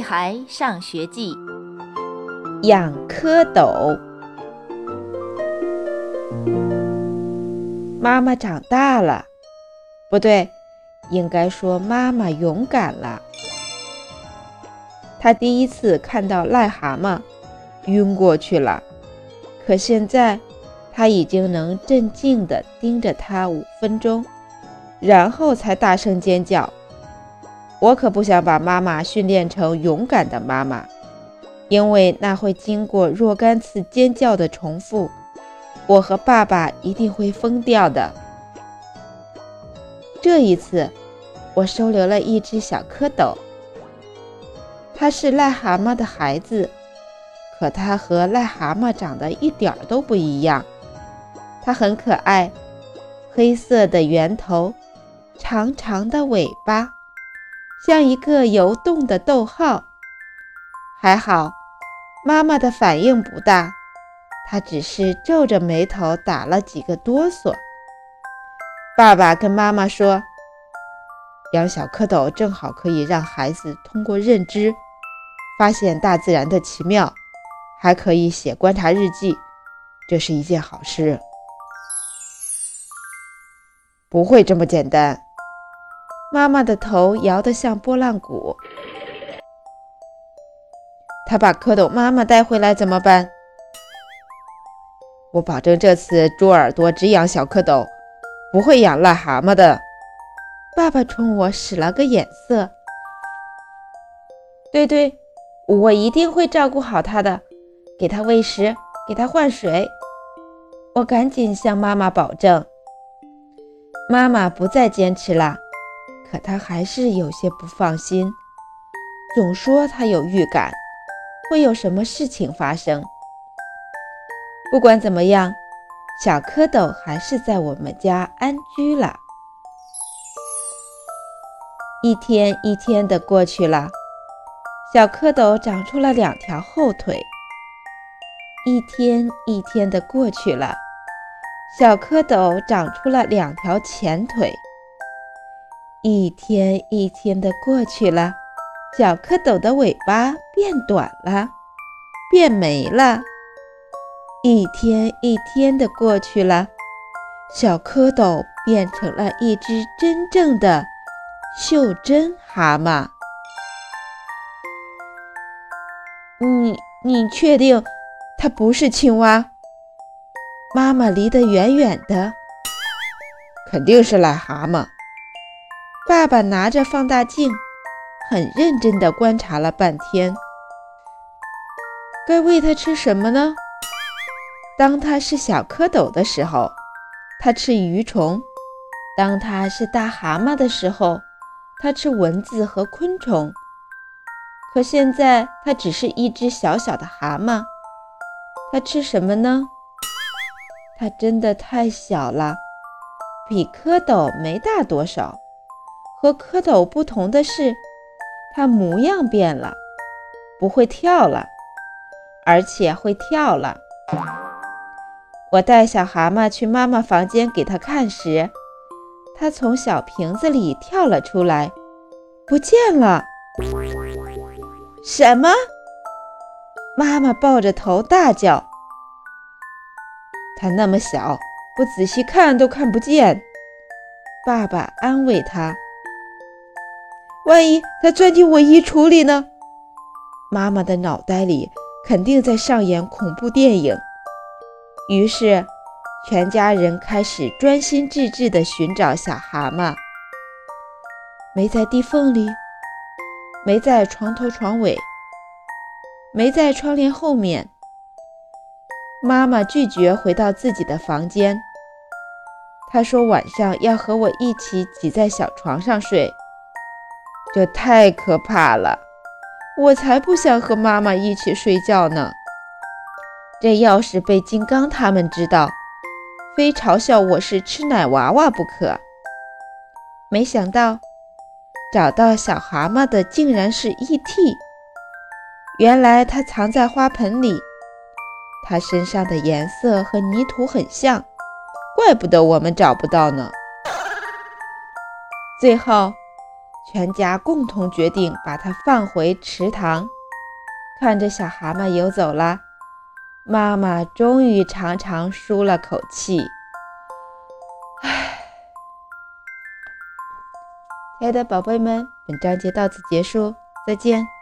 孩上学记》养蝌蚪。妈妈长大了，不对，应该说妈妈勇敢了。她第一次看到癞蛤蟆，晕过去了。可现在，她已经能镇静地盯着它五分钟，然后才大声尖叫。我可不想把妈妈训练成勇敢的妈妈，因为那会经过若干次尖叫的重复，我和爸爸一定会疯掉的。这一次，我收留了一只小蝌蚪，它是癞蛤蟆的孩子，可它和癞蛤蟆长得一点都不一样。它很可爱，黑色的圆头，长长的尾巴。像一个游动的逗号。还好，妈妈的反应不大，她只是皱着眉头打了几个哆嗦。爸爸跟妈妈说：“养小蝌蚪正好可以让孩子通过认知发现大自然的奇妙，还可以写观察日记，这是一件好事。”不会这么简单。妈妈的头摇得像拨浪鼓。他把蝌蚪妈妈带回来怎么办？我保证这次猪耳朵只养小蝌蚪，不会养癞蛤蟆的。爸爸冲我使了个眼色。对对，我一定会照顾好它的，给它喂食，给它换水。我赶紧向妈妈保证。妈妈不再坚持了。可他还是有些不放心，总说他有预感，会有什么事情发生。不管怎么样，小蝌蚪还是在我们家安居了。一天一天的过去了，小蝌蚪长出了两条后腿。一天一天的过去了，小蝌蚪长出了两条前腿。一天一天的过去了，小蝌蚪的尾巴变短了，变没了。一天一天的过去了，小蝌蚪变成了一只真正的袖珍蛤蟆。你你确定它不是青蛙？妈妈离得远远的，肯定是癞蛤蟆。爸爸拿着放大镜，很认真地观察了半天。该喂它吃什么呢？当它是小蝌蚪的时候，它吃鱼虫；当它是大蛤蟆的时候，它吃蚊子和昆虫。可现在它只是一只小小的蛤蟆，它吃什么呢？它真的太小了，比蝌蚪没大多少。和蝌蚪不同的是，它模样变了，不会跳了，而且会跳了。我带小蛤蟆去妈妈房间给它看时，它从小瓶子里跳了出来，不见了。什么？妈妈抱着头大叫。它那么小，不仔细看都看不见。爸爸安慰他。万一它钻进我衣橱里呢？妈妈的脑袋里肯定在上演恐怖电影。于是，全家人开始专心致志地寻找小蛤蟆。没在地缝里，没在床头床尾，没在窗帘后面。妈妈拒绝回到自己的房间。她说晚上要和我一起挤在小床上睡。这太可怕了，我才不想和妈妈一起睡觉呢。这要是被金刚他们知道，非嘲笑我是吃奶娃娃不可。没想到，找到小蛤蟆的竟然是 E.T。原来它藏在花盆里，它身上的颜色和泥土很像，怪不得我们找不到呢。最后。全家共同决定把它放回池塘。看着小蛤蟆游走了，妈妈终于长长舒了口气。唉，亲爱的宝贝们，本章节到此结束，再见。